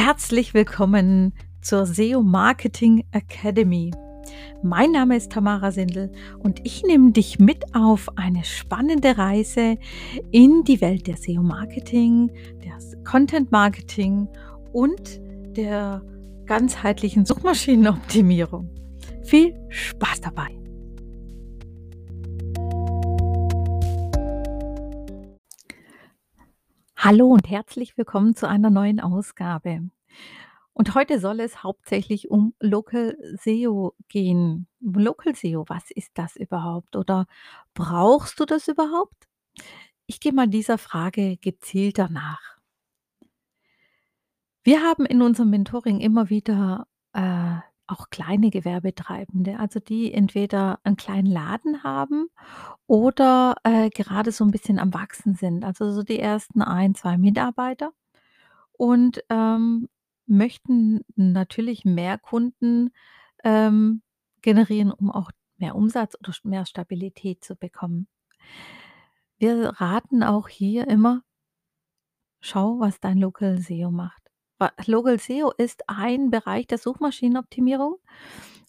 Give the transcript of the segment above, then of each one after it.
Herzlich willkommen zur SEO Marketing Academy. Mein Name ist Tamara Sindel und ich nehme dich mit auf eine spannende Reise in die Welt der SEO Marketing, des Content Marketing und der ganzheitlichen Suchmaschinenoptimierung. Viel Spaß dabei! Hallo und herzlich willkommen zu einer neuen Ausgabe. Und heute soll es hauptsächlich um Local SEO gehen. Local SEO, was ist das überhaupt? Oder brauchst du das überhaupt? Ich gehe mal dieser Frage gezielter nach. Wir haben in unserem Mentoring immer wieder äh, auch kleine Gewerbetreibende, also die entweder einen kleinen Laden haben oder, äh, gerade so ein bisschen am Wachsen sind, also so die ersten ein 2 Mitarbeiter und, ähm, möchten natürlich mehr Kunden, ähm, generieren, um auch mehr Umsatz oder mehr Stabilität zu bekommen. Wir raten auch hier immer: Schau, was dein Local SEO macht. Local SEO ist ein Bereich der Suchmaschinenoptimierung.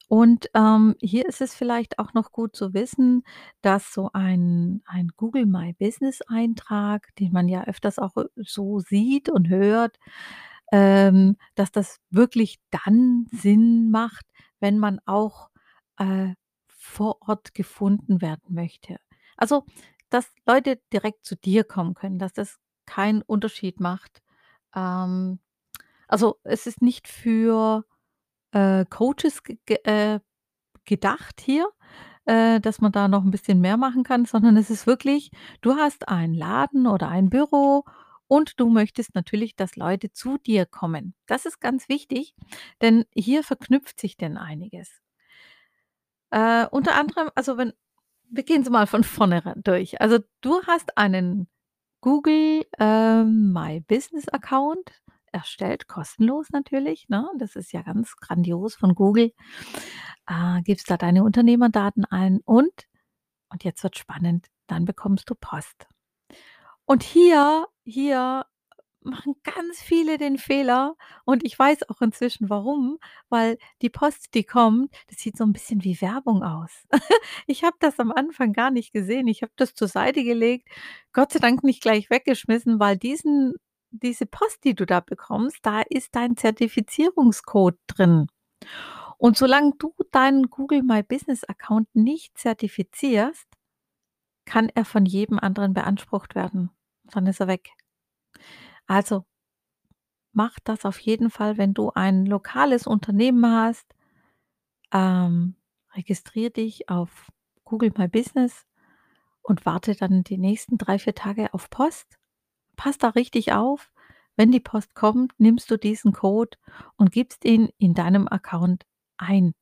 Und, ähm, hier ist es vielleicht auch noch gut zu wissen, dass so ein ein Google My Business Eintrag, den man ja öfters auch, äh, so sieht und hört, ähm, dass das wirklich dann Sinn macht, wenn man auch, äh, vor Ort gefunden werden möchte. Also, dass Leute direkt zu dir kommen können, dass das keinen Unterschied macht, ähm also, es ist nicht für, äh, Coaches ge äh, gedacht hier, äh, dass man da noch 'n bisschen mehr machen kann, sondern es ist wirklich, du hast einen Laden oder ein Büro und du möchtest natürlich, dass Leute zu dir kommen. Das ist ganz wichtig, denn hier verknüpft sich denn einiges. Äh, unter anderem also, wenn wir gehen sie mal von vorne durch. Also, du hast einen Google, ähm, My Business Account erstellt, kostenlos natürlich, ne? Das ist ja ganz grandios von Google. Äh, gibst da deine Unternehmerdaten ein und und jetzt wird's spannend, dann bekommst du Post. Und hier hier machen ganz viele den Fehler und ich weiß auch inzwischen warum, weil die Post, die kommt, das sieht so 'n bisschen wie Werbung aus. Ich habe das am Anfang gar nicht gesehen. Ich habe das zur Seite gelegt, Gott sei Dank nicht gleich weggeschmissen, weil diesen diese Post, die du da bekommst, da ist dein Zertifizierungscode drin. Und solange du deinen Google My Business Account nicht zertifizierst, kann er von jedem anderen beansprucht werden. Dann ist er weg. Also, mach das auf jeden Fall, wenn du ein lokales Unternehmen hast. Ähm, registriere dich auf Google My Business und warte dann die nächsten 3, 4 Tage auf Post. Pass da richtig auf. Wenn die Post kommt, nimmst du diesen Code und gibst ihn in deinem Account ein.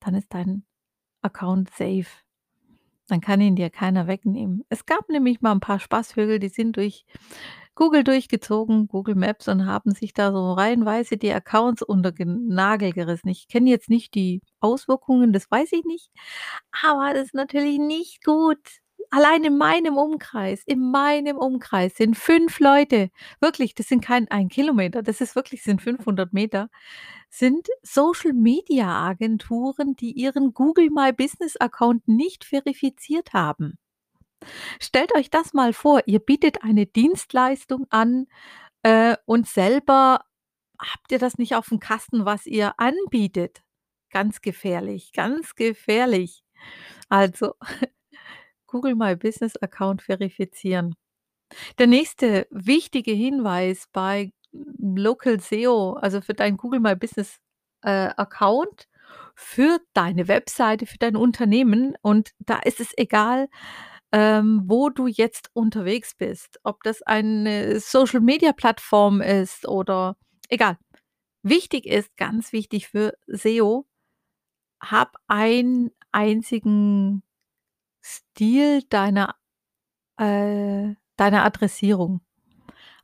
Dann ist dein Account safe. Dann kann ihn dir keiner wegnehmen. Es gab nämlich mal 'n paar Spaßvögel, die sind durch Google durchgezogen, Google Maps und haben sich da so reihenweise die Accounts unter gen Nagel gerissen. Ich kenne jetzt nicht die Auswirkungen, das weiß ich nicht, aber das ist natürlich nicht gut. Allein in meinem Umkreis in meinem Umkreis sind 5 Leute, wirklich, das sind kein 1 Kilometer, das ist wirklich sind 500 Meter, sind Social Media Agenturen, die ihren Google My Business Account nicht verifiziert haben. Stellt euch das mal vor, ihr bietet eine Dienstleistung an, äh, und selber habt ihr das nicht aufm Kasten, was ihr anbietet. Ganz gefährlich, ganz gefährlich. Also, Google My Business Account verifizieren. Der nächste wichtige Hinweis bei Local SEO, also für dein Google My Business, äh, Account, für deine Webseite, für dein Unternehmen und da ist es egal, ähm, wo du jetzt unterwegs bist, ob das eine Social Media Plattform ist oder egal. Wichtig ist, ganz wichtig für SEO, hab einen einzigen Stil deiner äh, deiner Adressierung.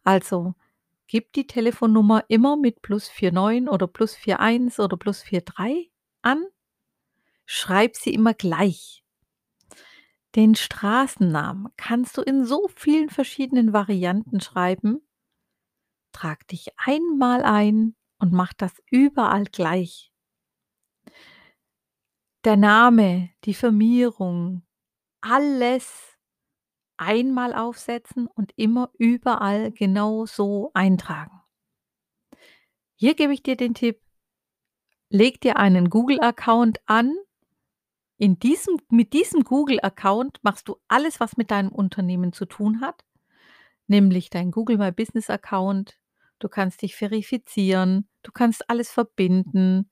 Also, gib die Telefonnummer immer mit +49 oder +41 oder +43 an. Schreib sie immer gleich. Den Straßennamen kannst du in so vielen verschiedenen Varianten schreiben. Trag dich einmal ein und mach das überall gleich. Der Name, die Firmierung, alles einmal aufsetzen und immer überall genau so eintragen. Hier gebe ich dir den Tipp: Leg dir einen Google-Account an. In diesem mit diesem Google-Account machst du alles, was mit deinem Unternehmen zu tun hat, nämlich dein Google My Business Account. Du kannst dich verifizieren, du kannst alles verbinden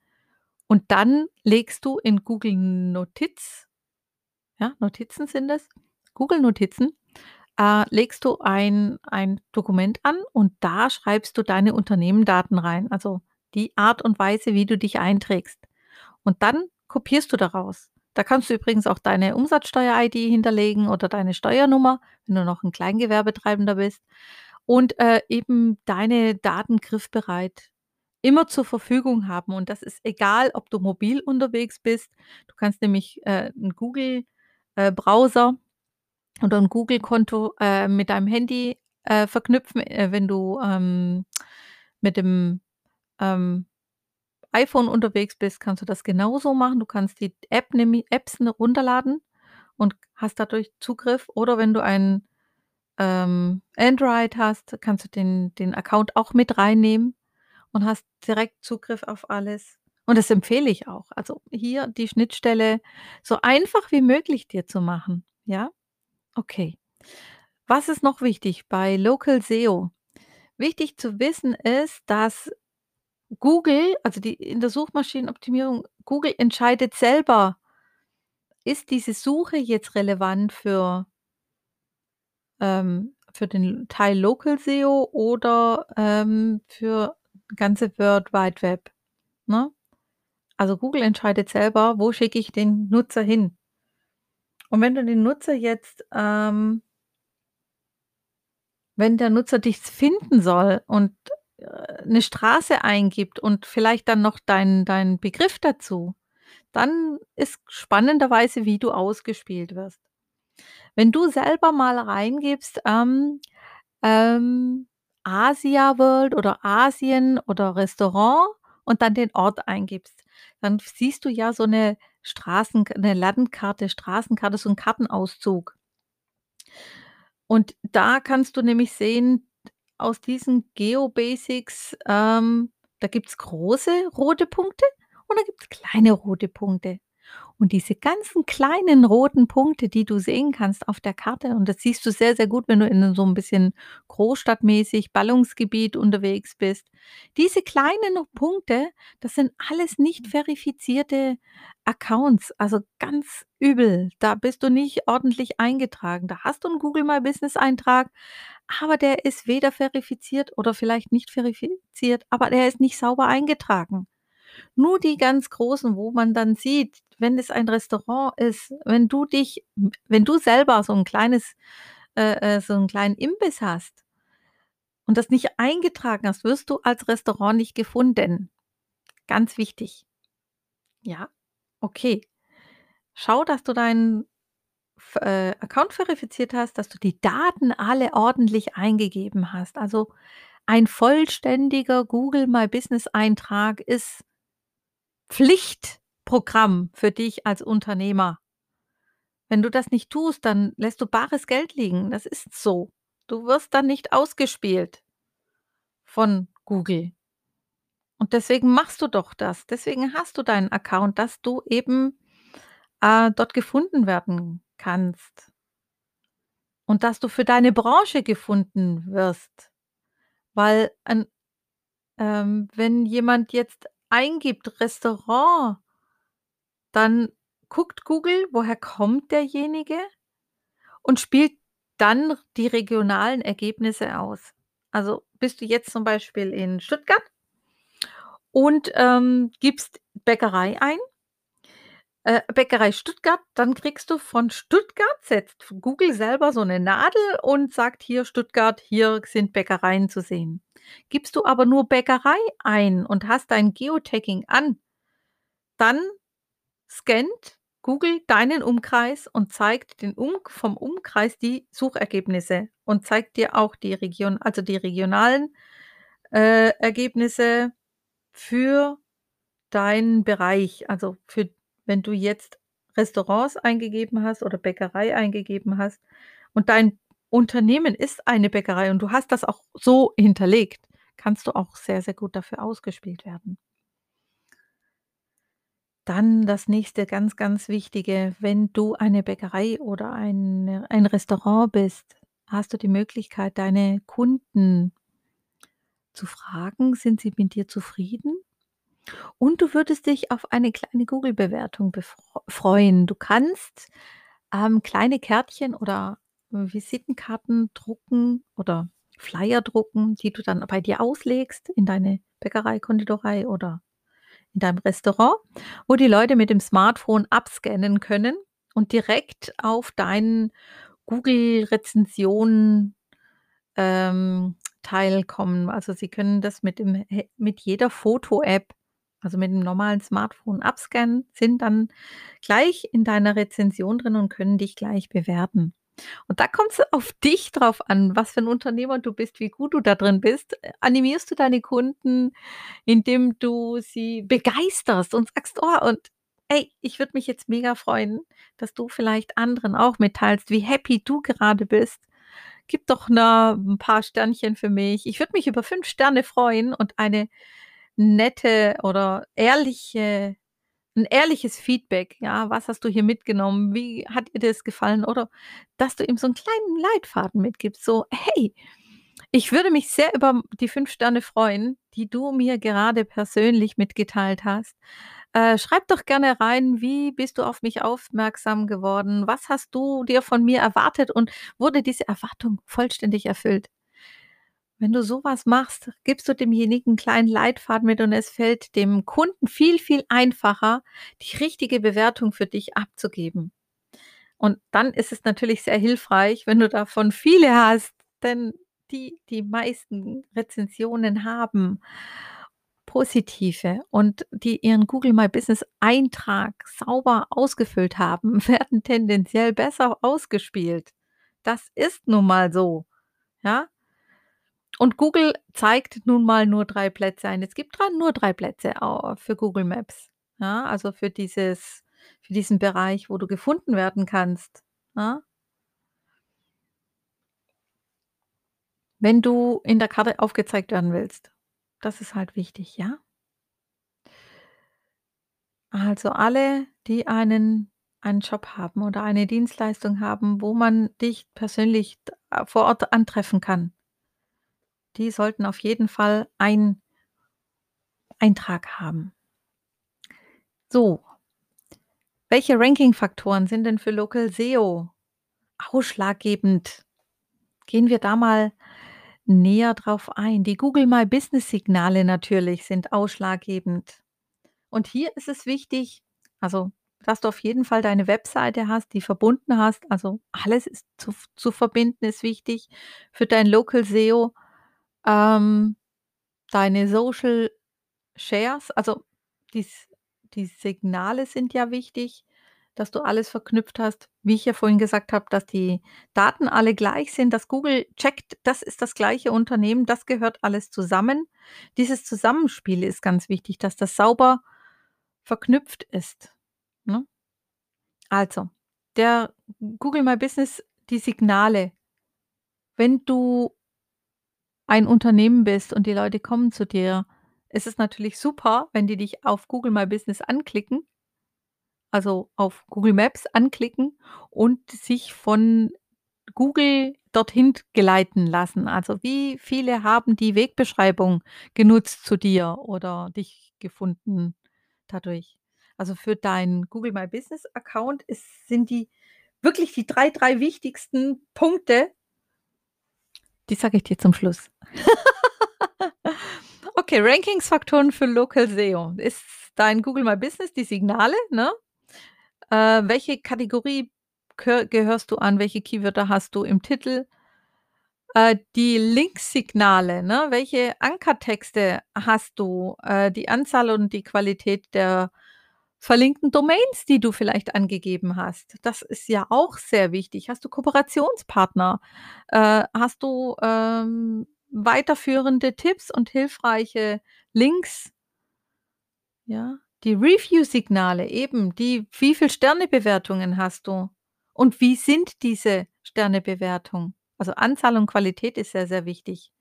und dann legst du in Google Notiz ja, Notizen sind es, Google Notizen, äh, legst du ein ein Dokument an und da schreibst du deine Unternehmendaten rein, also die Art und Weise, wie du dich einträgst. Und dann kopierst du daraus. Da kannst du übrigens auch deine Umsatzsteuer-ID hinterlegen oder deine Steuernummer, wenn du noch 'n Kleingewerbetreibender bist und, äh, eben deine Daten griffbereit immer zur Verfügung haben. Und das ist egal, ob du mobil unterwegs bist. Du kannst nämlich, äh, 'n Google, äh, Browser oder 'n Google-Konto, äh, mit deinem Handy, äh, verknüpfen, äh, wenn du, ähm, mit dem, ähm, iPhone unterwegs bist, kannst du das genauso machen. Du kannst die App Apps runterladen und hast dadurch Zugriff oder wenn du ein, ähm, Android hast, kannst du den den Account auch mit reinnehmen und hast direkt Zugriff auf alles. Und das empfehle ich auch. Also, hier die Schnittstelle so einfach wie möglich dir zu machen, ja? Okay. Was ist noch wichtig bei Local SEO? Wichtig zu wissen ist, dass Google, also die in der Suchmaschinenoptimierung Google entscheidet selber ist diese Suche jetzt relevant für ähm, für den Teil Local SEO oder, ähm, für ganze World Wide Web, ne? Also, Google entscheidet selber, wo schicke ich den Nutzer hin. Und wenn du den Nutzer jetzt, ähm wenn der Nutzer dich finden soll und, äh, 'ne Straße eingibt und vielleicht dann noch deinen deinen Begriff dazu, dann ist spannenderweise, wie du ausgespielt wirst. Wenn du selber mal reingibst, ähm, ähm, Asia World oder Asien oder Restaurant und dann den Ort eingibst, dann siehst du ja so 'ne Straßenk 'ne Landkarte, Straßenkarte, so 'n Kartenauszug. Und da kannst du nämlich sehen, aus diesen Geobasics, ähm, da gibt's große rote Punkte und da gibt's kleine rote Punkte. Und diese ganzen kleinen roten Punkte, die du sehen kannst auf der Karte und das siehst du sehr, sehr gut, wenn du in so 'n bisschen großstadtmäßig Ballungsgebiet unterwegs bist. Diese kleinen Punkte, das sind alles nicht verifizierte Accounts, also ganz übel. Da bist du nicht ordentlich eingetragen. Da hast du 'n Google My Business Eintrag, aber der ist weder verifiziert oder vielleicht nicht verifiziert, aber der ist nicht sauber eingetragen. Nur die ganz großen, wo man dann sieht, wenn es ein Restaurant ist, wenn du dich wenn du selber so 'n kleines äh, äh, so 'n kleinen Imbiss hast und das nicht eingetragen hast, wirst du als Restaurant nicht gefunden. Ganz wichtig. Ja, okay. Schau, dass du deinen äh, Account verifiziert hast, dass du die Daten alle ordentlich eingegeben hast. Also, ein vollständiger Google My Business Eintrag ist Pflichtprogramm für dich als Unternehmer. Wenn du das nicht tust, dann lässt du bares Geld liegen. Das ist so. Du wirst dann nicht ausgespielt von Google. Und deswegen machst du doch das. Deswegen hast du deinen Account, dass du eben, äh, dort gefunden werden kannst. Und dass du für deine Branche gefunden wirst. Weil ähm, wenn jemand jetzt eingibt Restaurant dann guckt Google, woher kommt derjenige und spielt dann die regionalen Ergebnisse aus. Also, bist du jetzt zum Beispiel in Stuttgart und, ähm, gibst Bäckerei ein äh, Bäckerei Stuttgart, dann kriegst du von Stuttgart setzt Google selber so 'ne Nadel und sagt: „Hier Stuttgart, hier sind Bäckereien zu sehen.“ Gibst du aber nur Bäckerei ein und hast dein Geotagging an dann scannt Google deinen Umkreis und zeigt den Um vom Umkreis die Suchergebnisse und zeigt dir auch die Region also die regionalen, äh, Ergebnisse für deinen Bereich. Also, für wenn du jetzt Restaurants eingegeben hast oder Bäckerei eingegeben hast und dein Unternehmen ist eine Bäckerei und du hast das auch so hinterlegt, kannst du auch sehr, sehr gut dafür ausgespielt werden. Dann das nächste ganz, ganz Wichtige, wenn du eine Bäckerei oder ein ein Restaurant bist, hast du die Möglichkeit, deine Kunden zu fragen, sind sie mit dir zufrieden? Und du würdest dich auf eine kleine Google-Bewertung freuen. Du kannst, ähm, kleine Kärtchen oder Visitenkarten drucken oder Flyer drucken, die du dann bei dir auslegst in deine Bäckerei, Konditorei oder in deinem Restaurant, wo die Leute mit dem Smartphone abscannen können und direkt auf deinen Google-Rezensionen, ähm, Teil kommen. Also, sie können das mit dem mit jeder Foto-App, also mit 'nem normalen Smartphone abscannen, sind dann gleich in deiner Rezension drin und können dich gleich bewerten. Und da kommt's auf dich drauf an, was für 'n Unternehmer du bist, wie gut du da drin bist. Äh, animierst du deine Kunden, indem du sie begeisterst und sagst: „Oh, und ey, ich würde mich jetzt mega freuen, dass du vielleicht anderen auch mitteilst, wie happy du gerade bist. Gib doch, ne, 'n paar Sternchen für mich. Ich würde mich über 5 Sterne freuen“ und eine nette oder ehrliche 'n ehrliches Feedback, ja? „Was hast du hier mitgenommen? Wie hat dir das gefallen?“ Oder dass du ihm so 'n kleinen Leitfaden mitgibst, so: „Hey, ich würde mich sehr über die 5 Sterne freuen, die du mir gerade persönlich mitgeteilt hast. Äh, schreib doch gerne rein, wie bist du auf mich aufmerksam geworden? Was hast du dir von mir erwartet und wurde diese Erwartung vollständig erfüllt?“ Wenn du so was machst, gibst du demjenigen 'n kleinen Leitfaden mit und es fällt dem Kunden viel, viel einfacher, die richtige Bewertung für dich abzugeben. Und dann ist es natürlich sehr hilfreich, wenn du davon viele hast, denn die die meisten Rezensionen haben positive und die ihren Google My Business Eintrag sauber ausgefüllt haben, werden tendenziell besser ausgespielt. Das ist nun mal so, ja? Und Google zeigt nun mal nur 3 Plätze ein. Es gibt dran nur 3 Plätze für Google Maps, ja, also für dieses für diesen Bereich, wo du gefunden werden kannst, ja? Wenn du in der Karte aufgezeigt werden willst. Das ist halt wichtig, ja? Also, alle, die einen einen Job haben oder eine Dienstleistung haben, wo man dich persönlich äh, vor Ort antreffen kann die sollten auf jeden Fall ein Eintrag haben. So. Welche Ranking-Faktoren sind denn für Local SEO ausschlaggebend? Gehen wir da mal näher drauf ein. Die Google My Business Signale natürlich sind ausschlaggebend. Und hier ist es wichtig, also, dass du auf jeden Fall deine Webseite hast, die verbunden hast. Also, alles ist zu zu verbinden ist wichtig für dein Local SEO. Ähm, deine Social Shares, also, die die Signale sind ja wichtig, dass du alles verknüpft hast. Wie ich ja vorhin gesagt habe, dass die Daten alle gleich sind, dass Google checkt, das ist das gleiche Unternehmen, das gehört alles zusammen. Dieses Zusammenspiel ist ganz wichtig, dass das sauber verknüpft ist, ne? Also, der Google My Business, die Signale. Wenn du ein Unternehmen bist und die Leute kommen zu dir, ist es natürlich super, wenn die dich auf Google My Business anklicken also, auf Google Maps anklicken und sich von Google dorthin geleiten lassen. Also, wie viele haben die Wegbeschreibung genutzt zu dir oder dich gefunden dadurch? Also, für deinen Google My Business Account ist sind die wirklich die 3, 3 wichtigsten Punkte die sage ich dir zum Schluss. Okay, Rankingsfaktoren für Local SEO. Ist dein Google My Business die Signale, ne? Äh, welche Kategorie gehö gehörst du an? Welche Keywörter hast du im Titel? Äh, die Linksignale, ne? Welche Ankertexte hast du? Äh, die Anzahl und die Qualität der verlinkten Domains, die du vielleicht angegeben hast. Das ist ja auch sehr wichtig. Hast du Kooperationspartner? Äh, hast du, ähm, weiterführende Tipps und hilfreiche Links. Ja, die Review-Signale eben, die wie viel Sternebewertungen hast du? Und wie sind diese Sternebewertungen? Also, Anzahl und Qualität ist sehr, sehr wichtig.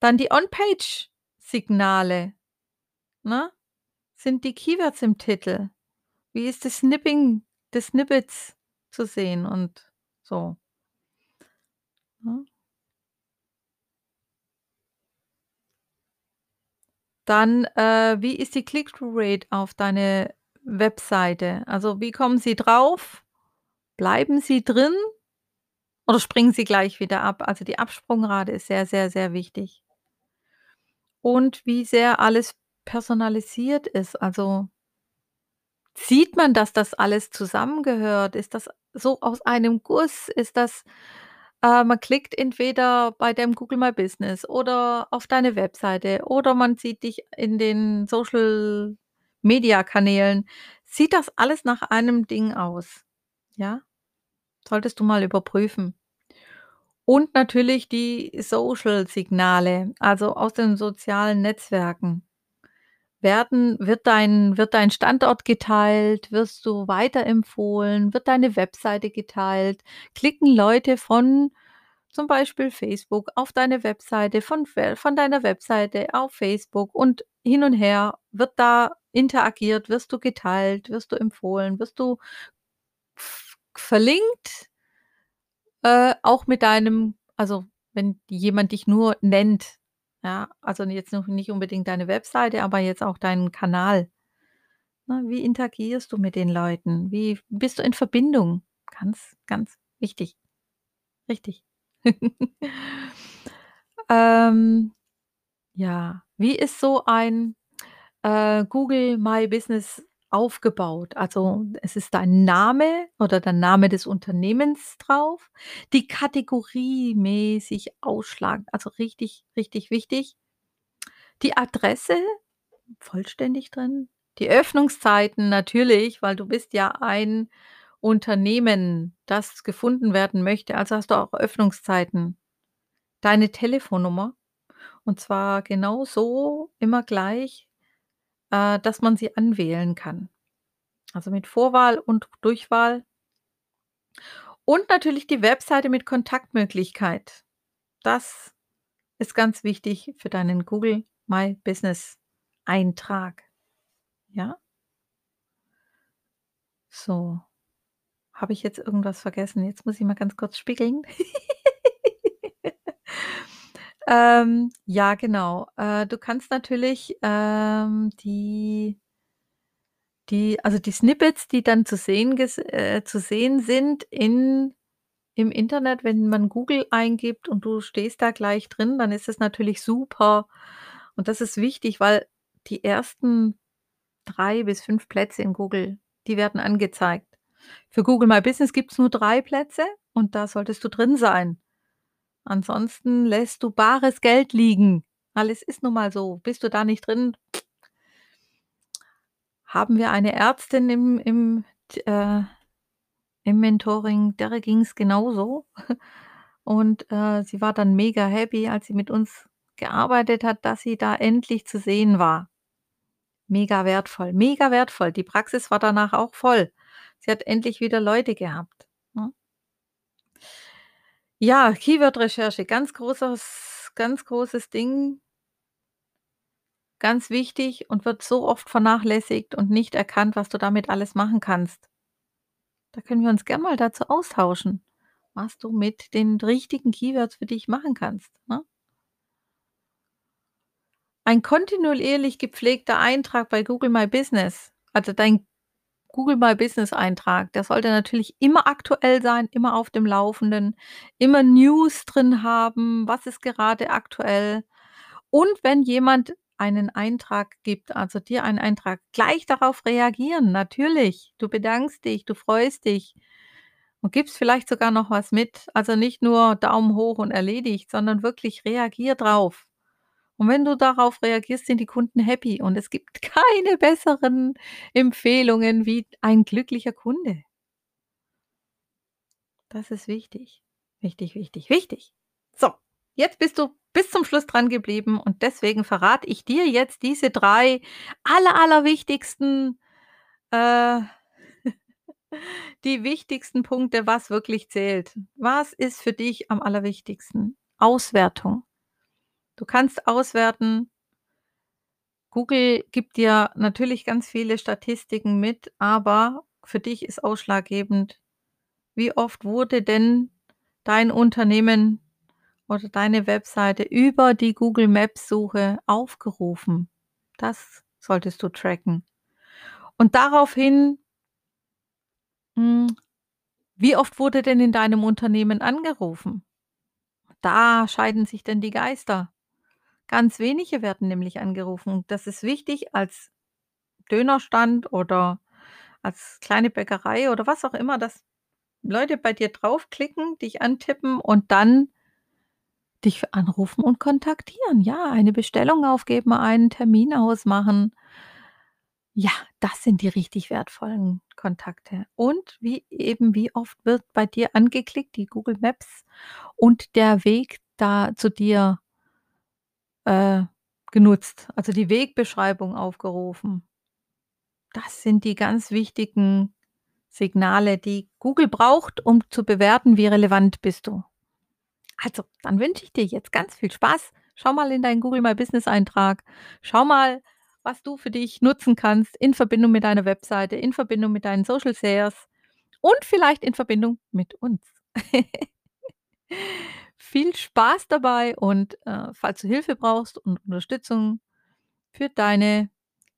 Dann die On-Page-Signale, ne? Sind die Keywords im Titel? Wie ist das Snipping des Snippets zu sehen und so? Dann, äh, wie ist die Click-Through-Rate auf deine Webseite? Also, wie kommen sie drauf? Bleiben sie drin oder springen sie gleich wieder ab? Also, die Absprungrate ist sehr, sehr, sehr wichtig. Und wie sehr alles personalisiert ist. Also sieht man, dass das alles zusammengehört? Ist das so aus einem Guss? Ist das äh, man klickt entweder bei deinem Google My Business oder auf deine Webseite oder man sieht dich in den Social-Media-Kanälen. Sieht das alles nach einem Ding aus? Ja? Solltest du mal überprüfen. Und natürlich die Social-Signale, also aus den sozialen Netzwerken. Werden wird dein wird dein Standort geteilt? Wirst du weiterempfohlen? Wird deine Webseite geteilt? Klicken Leute von zum Beispiel Facebook auf deine Webseite, von von deiner Webseite auf Facebook und hin und her? Wird da interagiert? Wirst du geteilt? Wirst du empfohlen? Wirst du verlinkt? Äh, auch mit deinem also, wenn jemand dich nur nennt, ja, also jetzt noch nicht unbedingt deine Webseite, aber jetzt auch deinen Kanal. Ne, wie interagierst du mit den Leuten? Wie bist du in Verbindung? Ganz, ganz wichtig. Richtig. Ähm, ja, wie ist so ein, äh, Google My Business aufgebaut? Also, es ist dein Name oder der Name des Unternehmens drauf, die Kategorie mäßig ausschlagen, also richtig, richtig wichtig. Die Adresse vollständig drin, die Öffnungszeiten natürlich, weil du bist ja ein Unternehmen, das gefunden werden möchte, also hast du auch Öffnungszeiten. Deine Telefonnummer und zwar genauso immer gleich, äh, dass man sie anwählen kann. Also, mit Vorwahl und Durchwahl. Und natürlich die Webseite mit Kontaktmöglichkeit. Das ist ganz wichtig für deinen Google My Business Eintrag. Ja? So. Habe ich jetzt irgendwas vergessen? Jetzt muss ich mal ganz kurz spiegeln. Ähm, ja, genau. Äh, du kannst natürlich, ähm, die die also, die Snippets, die dann zu sehen äh, zu sehen sind in im Internet, wenn man Google eingibt und du stehst da gleich drin, dann ist es natürlich super. Und das ist wichtig, weil die ersten 3 bis 5 Plätze in Google, die werden angezeigt. Für Google My Business gibt's nur 3 Plätze und da solltest du drin sein. Ansonsten lässt du bares Geld liegen, weil es ist nun mal so. Bist du da nicht drin haben wir eine Ärztin im im äh, im Mentoring, der ging's genauso. Und, äh, sie war dann mega happy, als sie mit uns gearbeitet hat, dass sie da endlich zu sehen war. Mega wertvoll, mega wertvoll. Die Praxis war danach auch voll. Sie hat endlich wieder Leute gehabt? Ja, Keyword-Recherche, ganz großes ganz großes Ding. Ganz wichtig und wird so oft vernachlässigt und nicht erkannt, was du damit alles machen kannst. Da können wir uns gern mal dazu austauschen, was du mit den richtigen Keywords für dich machen kannst, ne? Ein kontinuierlich gepflegter Eintrag bei Google My Business, also dein Google My Business Eintrag, der sollte natürlich immer aktuell sein, immer auf dem Laufenden, immer News drin haben, was ist gerade aktuell. Und wenn jemand einen Eintrag gibt, also dir einen Eintrag, gleich darauf reagieren, natürlich. Du bedankst dich, du freust dich und gibst vielleicht sogar noch was mit. Also, nicht nur Daumen hoch und erledigt, sondern wirklich reagier drauf. Und wenn du darauf reagierst, sind die Kunden happy und es gibt keine besseren Empfehlungen wie ein glücklicher Kunde. Das ist wichtig. Wichtig, wichtig, wichtig. So. Jetzt bist du bis zum Schluss dran geblieben und deswegen verrate ich dir jetzt diese 3 aller allerwichtigsten äh, die wichtigsten Punkte, was wirklich zählt. Was ist für dich am allerwichtigsten? Auswertung. Du kannst auswerten Google gibt dir natürlich ganz viele Statistiken mit, aber für dich ist ausschlaggebend, wie oft wurde denn dein Unternehmen oder deine Webseite über die Google Maps Suche aufgerufen? Das solltest du tracken. Und daraufhin hm, wie oft wurde denn in deinem Unternehmen angerufen? Da scheiden sich denn die Geister. Ganz wenige werden nämlich angerufen. Das ist wichtig als Dönerstand oder als kleine Bäckerei oder was auch immer, dass Leute bei dir draufklicken, dich antippen und dann dich anrufen und kontaktieren. Ja, eine Bestellung aufgeben, einen Termin ausmachen. Ja, das sind die richtig wertvollen Kontakte. Und wie eben, wie oft wird bei dir angeklickt, die Google Maps und der Weg da zu dir äh, genutzt, also die Wegbeschreibung aufgerufen. Das sind die ganz wichtigen Signale, die Google braucht, um zu bewerten, wie relevant bist du. Also, dann wünsche ich dir jetzt ganz viel Spaß. Schau mal in deinen Google My Business Eintrag. Schau mal, was du für dich nutzen kannst in Verbindung mit deiner Webseite, in Verbindung mit deinen Social Shares und vielleicht in Verbindung mit uns. Viel Spaß dabei und, äh, falls du Hilfe brauchst und Unterstützung für deine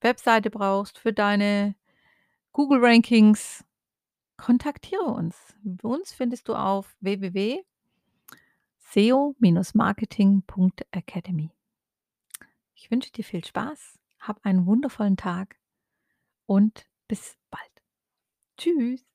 Webseite brauchst, für deine Google Rankings, kontaktiere uns. Uns findest du auf www.seo-marketing.academy. Ich wünsche dir viel Spaß, hab einen wundervollen Tag und bis bald. Tschüss.